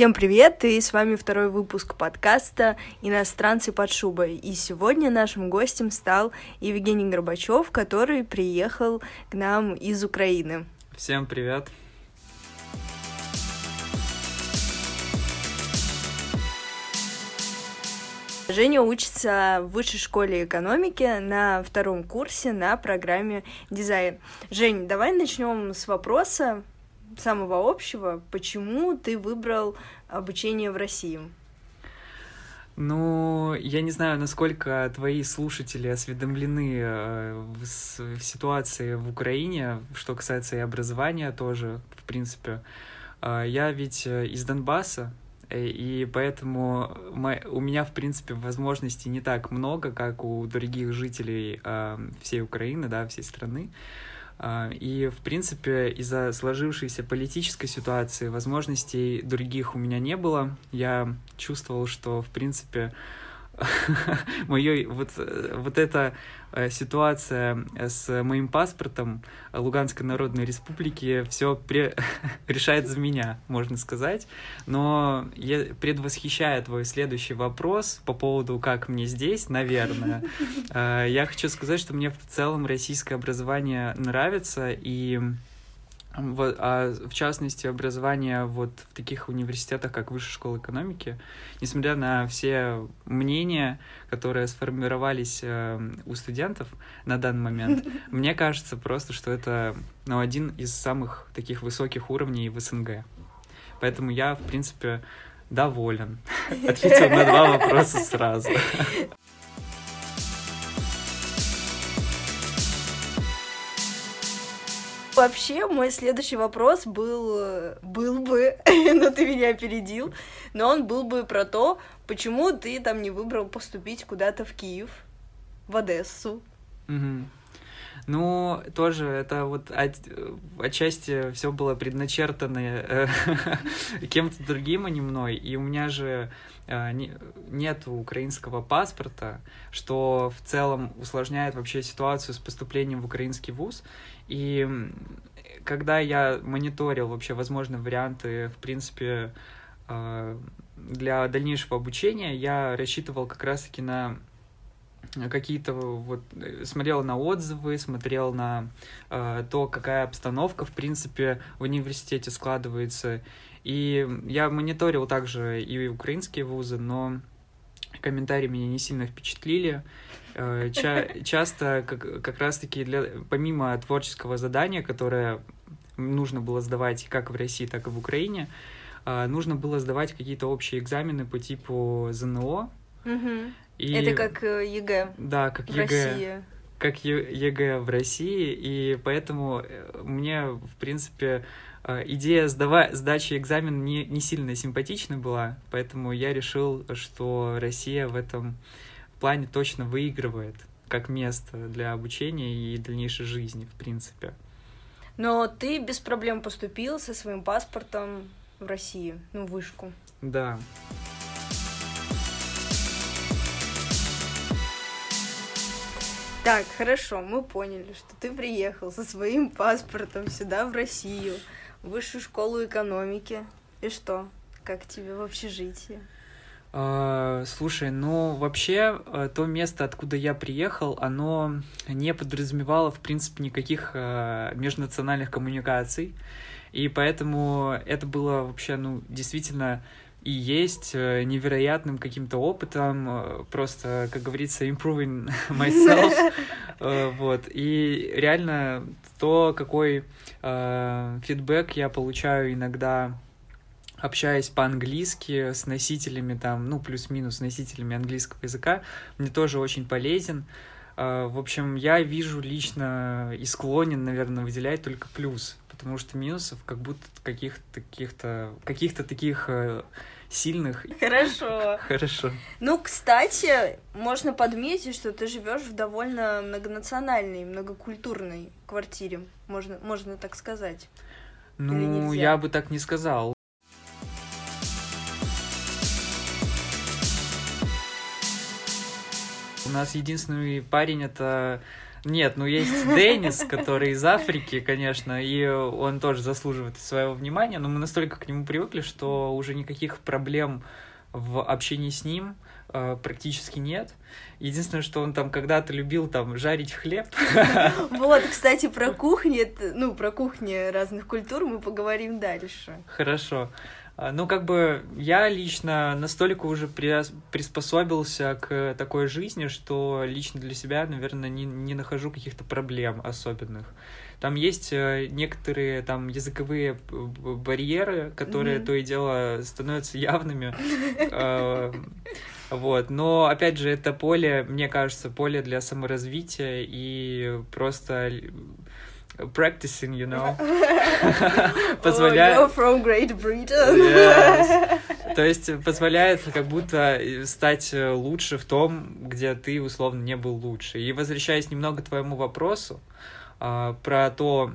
Всем привет, и с вами второй выпуск подкаста «Иностранцы под шубой». И сегодня нашим гостем стал Евгений Горбачев, который приехал к нам из Украины. Всем привет. Женя учится в высшей школе экономики на втором курсе на программе дизайн. Жень, давай начнем с вопроса самого общего. Почему ты выбрал обучение в России? Ну, я не знаю, насколько твои слушатели осведомлены э, в, ситуации в Украине, что касается и образования тоже, в принципе. Э, я ведь э, из Донбасса, и поэтому у меня, в принципе, возможностей не так много, как у других жителей всей Украины, да, всей страны. А, и, в принципе, из-за сложившейся политической ситуации возможностей других у меня не было. Я чувствовал, что, в принципе, моей вот, вот эта э, ситуация с моим паспортом Луганской Народной Республики все пре... решает за меня, можно сказать. Но я предвосхищаю твой следующий вопрос по поводу, как мне здесь, наверное. Э, я хочу сказать, что мне в целом российское образование нравится, и вот, а в частности, образование вот в таких университетах, как Высшая школа экономики, несмотря на все мнения, которые сформировались э, у студентов на данный момент, мне кажется просто, что это ну, один из самых таких высоких уровней в СНГ. Поэтому я, в принципе, доволен. Ответил на два вопроса сразу. Вообще, мой следующий вопрос был, был бы, но ты меня опередил, но он был бы про то, почему ты там не выбрал поступить куда-то в Киев, в Одессу. Угу. Ну, тоже это вот от, отчасти все было предначертано э, кем-то другим, а не мной. И у меня же э, не, нет украинского паспорта, что в целом усложняет вообще ситуацию с поступлением в украинский вуз. И когда я мониторил вообще возможные варианты, в принципе, э, для дальнейшего обучения, я рассчитывал как раз-таки на какие-то вот смотрел на отзывы, смотрел на э, то, какая обстановка в принципе в университете складывается. И я мониторил также и украинские вузы, но комментарии меня не сильно впечатлили. Э, ча часто как, как раз-таки для, помимо творческого задания, которое нужно было сдавать как в России, так и в Украине, э, нужно было сдавать какие-то общие экзамены по типу ЗНО. Угу. И... Это как э, ЕГЭ. Да, как в ЕГЭ. России. Как ЕГЭ в России, и поэтому мне, в принципе, идея сдава... сдачи экзамена не, не сильно симпатична была, поэтому я решил, что Россия в этом плане точно выигрывает как место для обучения и дальнейшей жизни, в принципе. Но ты без проблем поступил со своим паспортом в Россию, ну, в вышку. Да. Так, хорошо, мы поняли, что ты приехал со своим паспортом сюда, в Россию, в высшую школу экономики. И что? Как тебе в общежитии? Uh, слушай, ну вообще uh, то место, откуда я приехал, оно не подразумевало, в принципе, никаких uh, межнациональных коммуникаций. И поэтому это было вообще, ну, действительно и есть э, невероятным каким-то опытом, э, просто, как говорится, improving myself, вот, и реально то, какой фидбэк я получаю иногда общаясь по-английски с носителями там, ну, плюс-минус носителями английского языка, мне тоже очень полезен. В общем, я вижу лично и склонен, наверное, выделять только плюс, потому что минусов как будто каких-то таких-то каких-то таких э, сильных. Хорошо. Хорошо. Ну, кстати, можно подметить, что ты живешь в довольно многонациональной, многокультурной квартире, можно, можно так сказать. Ну, я бы так не сказал. У нас единственный парень это Нет, ну есть Деннис, который из Африки, конечно, и он тоже заслуживает своего внимания, но мы настолько к нему привыкли, что уже никаких проблем в общении с ним э, практически нет. Единственное, что он там когда-то любил там жарить хлеб. Вот, кстати, про кухню, ну, про кухни разных культур мы поговорим дальше. Хорошо. А, ну, как бы я лично настолько уже приспособился к такой жизни, что лично для себя, наверное, не, не нахожу каких-то проблем особенных. Там есть э, некоторые там языковые барьеры, которые mm-hmm. то и дело становятся явными. А, вот, но опять же, это поле, мне кажется, поле для саморазвития и просто practicing, you know. позволяет... Oh, from Great Britain. yes. То есть позволяет как будто стать лучше в том, где ты условно не был лучше. И возвращаясь немного к твоему вопросу а, про то,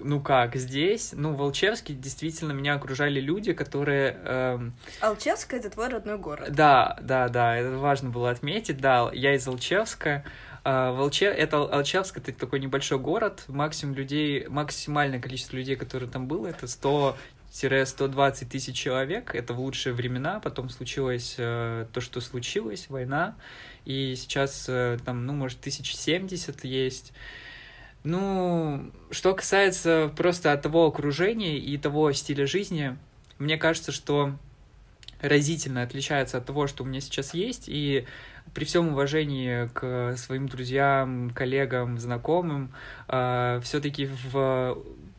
ну как, здесь, ну, в Алчевске действительно меня окружали люди, которые... Эм... Алчевск — это твой родной город. Да, да, да, это важно было отметить, да, я из Алчевска, а, Волче... Это Алчевск, это такой небольшой город, максимум людей, максимальное количество людей, которые там было, это 100 120 тысяч человек, это в лучшие времена, потом случилось э, то, что случилось, война, и сейчас э, там, ну, может, 1070 есть. Ну, что касается просто того окружения и того стиля жизни, мне кажется, что разительно отличается от того, что у меня сейчас есть, и при всем уважении к своим друзьям, коллегам, знакомым, э, все-таки в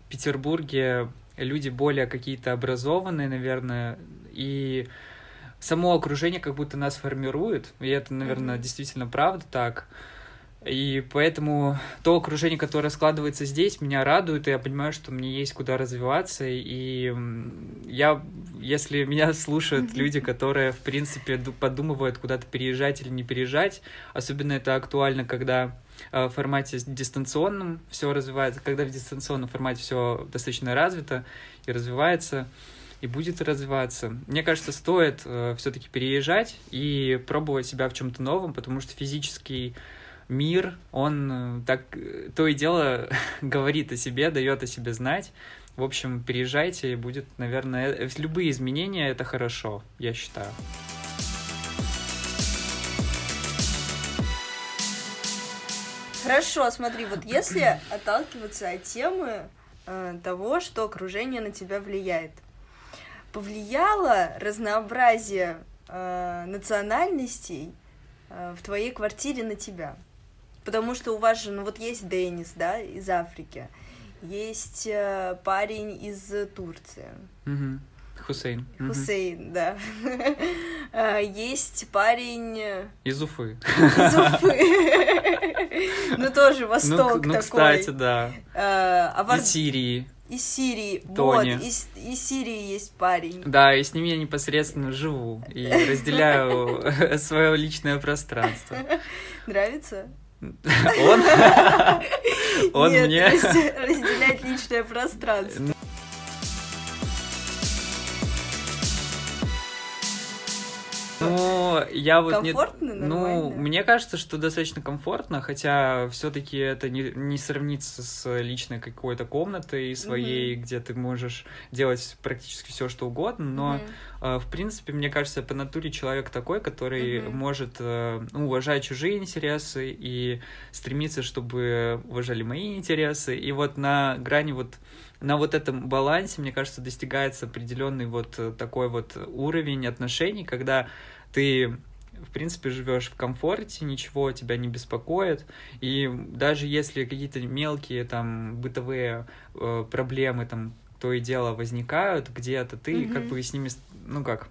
Петербурге люди более какие-то образованные, наверное, и само окружение как будто нас формирует, и это, наверное, mm-hmm. действительно правда так. И поэтому то окружение, которое складывается здесь, меня радует, и я понимаю, что мне есть куда развиваться. И я, если меня слушают люди, которые, в принципе, подумывают куда-то переезжать или не переезжать, особенно это актуально, когда э, в формате дистанционном все развивается, когда в дистанционном формате все достаточно развито и развивается, и будет развиваться. Мне кажется, стоит э, все-таки переезжать и пробовать себя в чем-то новом, потому что физический мир, он э, так э, то и дело говорит о себе, дает о себе знать. В общем, переезжайте, и будет, наверное, э, любые изменения это хорошо, я считаю. Хорошо, смотри, вот если отталкиваться от темы э, того, что окружение на тебя влияет, повлияло разнообразие э, национальностей э, в твоей квартире на тебя? Потому что у вас же, ну вот есть Денис, да, из Африки, есть э, парень из Турции. Угу. Хусейн. Хусейн, угу. да. А, есть парень... Э, из Уфы. Из Уфы. Ну, тоже ну, Восток такой. Ну, кстати, да. А Из Сирии. Из Сирии. Тони. Вот, из, из Сирии есть парень. Да, и с ним я непосредственно живу и разделяю свое личное пространство. Нравится? Он? Он мне? разделять личное пространство. Ну, я вот комфортно, не... Ну, мне кажется, что достаточно комфортно, хотя все-таки это не, не сравнится с личной какой-то комнатой своей, где ты можешь делать практически все, что угодно, но э, в принципе, мне кажется, по натуре человек такой, который может э, ну, уважать чужие интересы и стремиться, чтобы уважали мои интересы. И вот на грани вот на вот этом балансе, мне кажется, достигается определенный вот такой вот уровень отношений, когда ты в принципе, живешь в комфорте, ничего тебя не беспокоит, и даже если какие-то мелкие там бытовые э, проблемы там то и дело возникают где-то, ты mm-hmm. как бы с ними, ну как,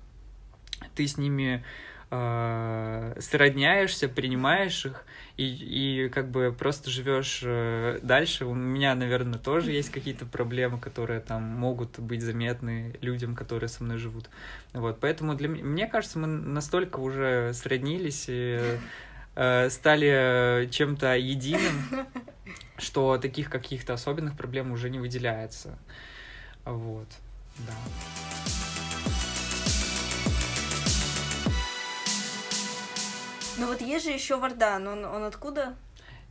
ты с ними э, сродняешься, принимаешь их, и, и как бы просто живешь э, дальше. У меня, наверное, тоже есть какие-то проблемы, которые там могут быть заметны людям, которые со мной живут. Вот, поэтому для мне кажется, мы настолько уже сроднились и э, стали чем-то единым, что таких каких-то особенных проблем уже не выделяется. Вот, да. Ну вот есть же еще Вардан, он, он откуда?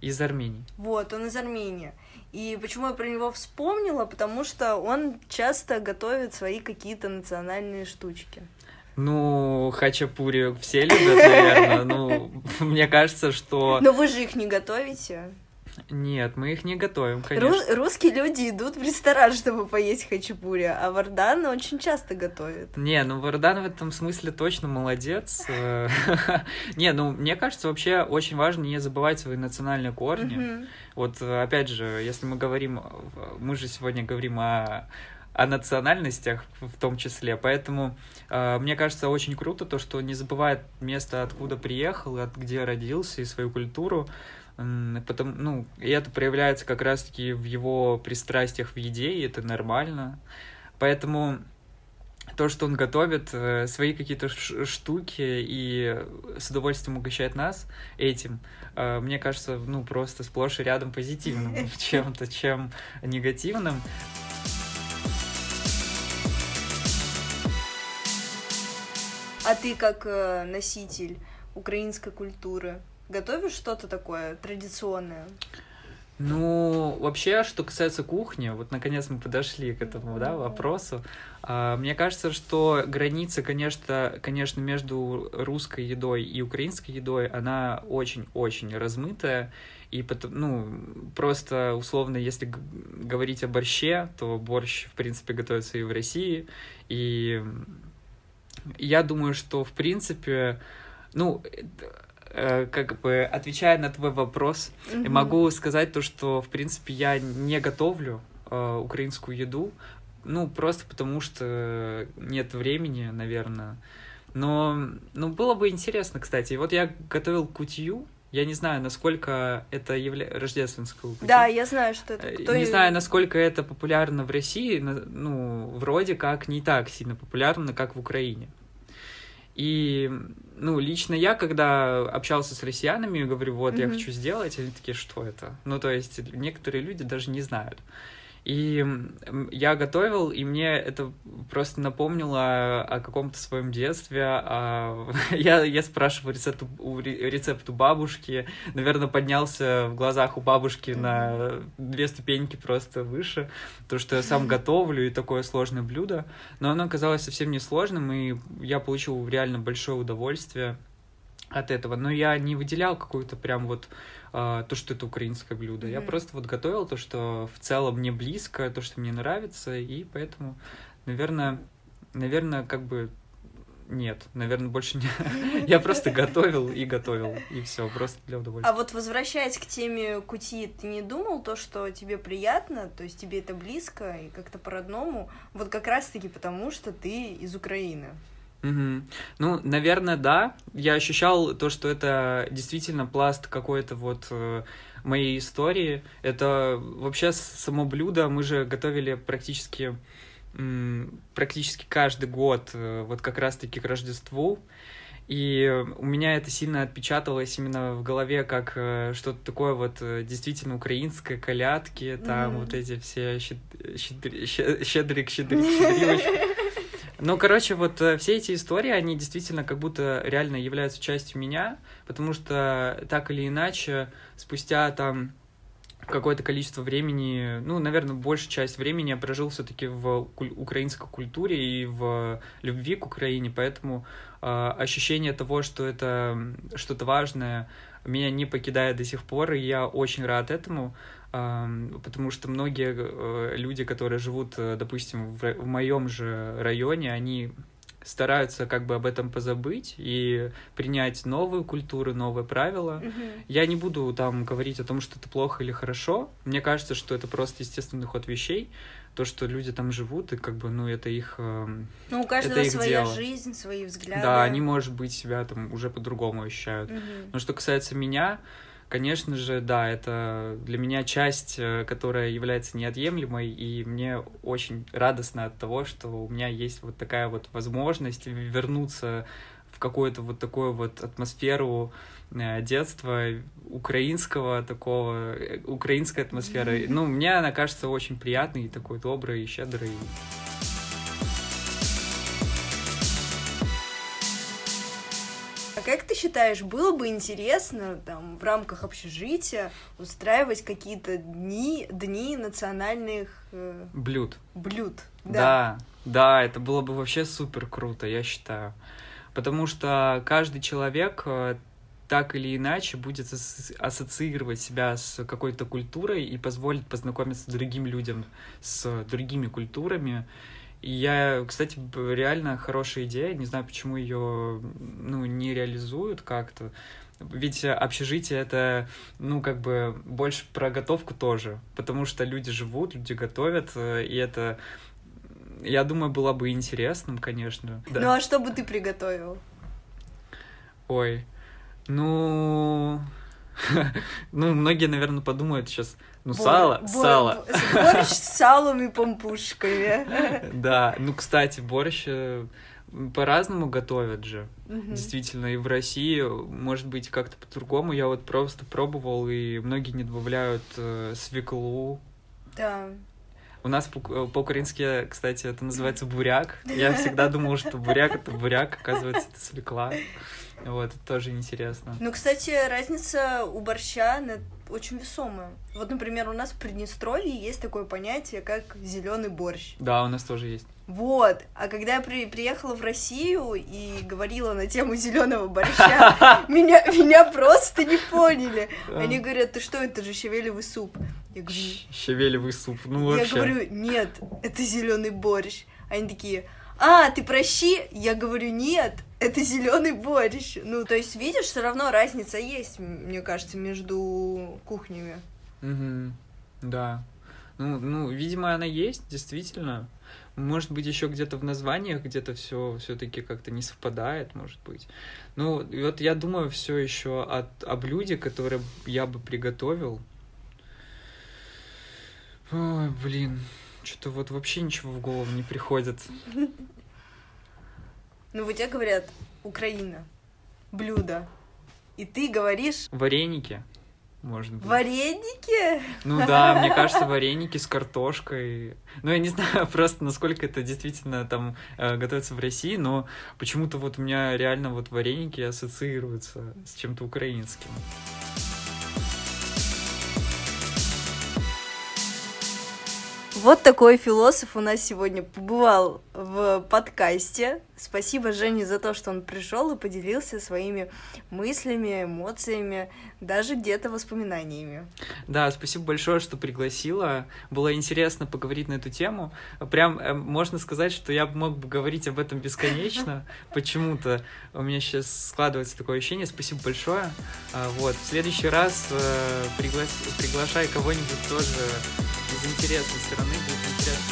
Из Армении. Вот, он из Армении. И почему я про него вспомнила? Потому что он часто готовит свои какие-то национальные штучки. Ну, хачапури все любят, наверное. Ну, мне кажется, что... Но вы же их не готовите. Нет, мы их не готовим, конечно. Рус- русские люди идут в ресторан, чтобы поесть хачапури, а Вардан очень часто готовит. Не, ну Вардан в этом смысле точно молодец. Не, ну мне кажется, вообще очень важно не забывать свои национальные корни. Вот опять же, если мы говорим, мы же сегодня говорим о о национальностях в том числе. Поэтому э, мне кажется очень круто то, что не забывает место, откуда приехал, от где родился и свою культуру. Потому, ну, и это проявляется как раз-таки в его пристрастиях в еде, и это нормально. Поэтому то, что он готовит э, свои какие-то штуки и с удовольствием угощает нас этим, э, мне кажется, ну, просто сплошь и рядом позитивным чем-то, чем негативным. А ты как э, носитель украинской культуры готовишь что-то такое традиционное? Ну, вообще, что касается кухни, вот наконец мы подошли к этому, да, вопросу. А, мне кажется, что граница, конечно, конечно, между русской едой и украинской едой, она очень-очень размытая. И потом, ну, просто условно, если говорить о борще, то борщ, в принципе, готовится и в России. И я думаю, что, в принципе, ну, Э, как бы отвечая на твой вопрос, mm-hmm. могу сказать то, что в принципе я не готовлю э, украинскую еду, ну просто потому что нет времени, наверное. Но, ну было бы интересно, кстати. Вот я готовил кутью. Я не знаю, насколько это является рождественскую кутью. Да, я знаю, что это. Кто не знаю, насколько это популярно в России. Ну, вроде как не так сильно популярно, как в Украине. И, ну, лично я, когда общался с россиянами, говорю, вот, mm-hmm. я хочу сделать, они такие, что это? Ну, то есть, некоторые люди даже не знают. И я готовил, и мне это просто напомнило о каком-то своем детстве. А я, я спрашивал рецепт, рецепт у бабушки, наверное, поднялся в глазах у бабушки на две ступеньки просто выше, то, что я сам готовлю, и такое сложное блюдо. Но оно оказалось совсем не сложным, и я получил реально большое удовольствие от этого. Но я не выделял какую-то прям вот а, то, что это украинское блюдо. Mm-hmm. Я просто вот готовил то, что в целом мне близко, то, что мне нравится, и поэтому, наверное, наверное, как бы нет, наверное, больше не. Я просто готовил и готовил, и все, просто для удовольствия. А вот возвращаясь к теме кути, ты не думал то, что тебе приятно, то есть тебе это близко и как-то по-родному, вот как раз-таки потому, что ты из Украины? Угу. Ну, наверное, да. Я ощущал то, что это действительно пласт какой-то вот э, моей истории. Это вообще само блюдо мы же готовили практически практически каждый год, э, вот как раз-таки к Рождеству. И у меня это сильно отпечаталось именно в голове, как э, что-то такое вот э, действительно украинское, колядки, там mm-hmm. вот эти все щед... щедрик, щедрик, щедрик, щедрик. Ну, короче, вот э, все эти истории, они действительно как будто реально являются частью меня, потому что так или иначе, спустя там какое-то количество времени, ну, наверное, большая часть времени я прожил все-таки в куль- украинской культуре и в любви к Украине, поэтому э, ощущение того, что это что-то важное, меня не покидает до сих пор, и я очень рад этому потому что многие э, люди, которые живут, э, допустим, в, в моем же районе, они стараются как бы об этом позабыть и принять новую культуру, новые правила. Mm-hmm. Я не буду там говорить о том, что это плохо или хорошо. Мне кажется, что это просто естественный ход вещей. То, что люди там живут, и как бы, ну, это их... Ну, у каждого это их своя дело. жизнь, свои взгляды. Да, они, может быть, себя там уже по-другому ощущают. Mm-hmm. Но что касается меня, конечно же, да, это для меня часть, э, которая является неотъемлемой, и мне очень радостно от того, что у меня есть вот такая вот возможность вернуться в какую-то вот такую вот атмосферу э, детства украинского такого, э, украинской атмосферы. Ну, мне она кажется очень приятной, такой доброй, щедрой. А как ты считаешь, было бы интересно там в рамках общежития устраивать какие-то дни, дни национальных э, блюд? Блюд. Да. да, да, это было бы вообще супер круто, я считаю. Потому что каждый человек э, так или иначе будет ассоциировать себя с какой-то культурой и позволит познакомиться с другим людям, с другими культурами. И я, кстати, реально хорошая идея. Не знаю, почему ее ну, не реализуют как-то. Ведь общежитие это, ну, как бы больше про готовку тоже. Потому что люди живут, люди готовят, и это, я думаю, было бы интересным, конечно. Да. Ну а что бы ты приготовил? Ой, ну, ну, многие, наверное, подумают сейчас, ну, бор, сало, бор, сало. Борщ с салом и помпушками. Да, ну, кстати, борщ э, по-разному готовят же. Действительно, и в России, может быть, как-то по-другому. Я вот просто пробовал, и многие не добавляют э, свеклу. Да. У нас по-украински, кстати, это называется буряк. Я всегда думал, что буряк — это буряк, оказывается, это свекла. Вот, это тоже интересно. Ну, кстати, разница у борща очень весомая. Вот, например, у нас в Приднестровье есть такое понятие, как зеленый борщ. Да, у нас тоже есть. Вот. А когда я при, приехала в Россию и говорила на тему зеленого борща, меня, меня просто не поняли. Они говорят, ты что, это же щавелевый суп. Я говорю... Щавелевый суп, ну вообще. Я говорю, нет, это зеленый борщ. Они такие, а, ты прощи? Я говорю, нет, это зеленый борщ. Ну, то есть, видишь, все равно разница есть, мне кажется, между кухнями. Угу. Да. Ну, ну, видимо, она есть, действительно. Может быть, еще где-то в названиях где-то все все-таки как-то не совпадает, может быть. Ну, вот я думаю все еще о, о блюде, которое я бы приготовил. Ой, блин. Что-то вот вообще ничего в голову не приходит. Ну, вот тебе говорят, Украина, блюдо. И ты говоришь... Вареники, может быть. Вареники? Ну да, мне кажется, вареники с картошкой. Ну, я не знаю просто, насколько это действительно там э, готовится в России, но почему-то вот у меня реально вот вареники ассоциируются с чем-то украинским. Вот такой философ у нас сегодня побывал в подкасте. Спасибо Жене за то, что он пришел и поделился своими мыслями, эмоциями, даже где-то воспоминаниями. Да, спасибо большое, что пригласила. Было интересно поговорить на эту тему. Прям э, можно сказать, что я мог бы говорить об этом бесконечно. Почему-то у меня сейчас складывается такое ощущение. Спасибо большое. А, вот, в следующий раз э, пригла... приглашай кого-нибудь тоже интересной стороны будет интересно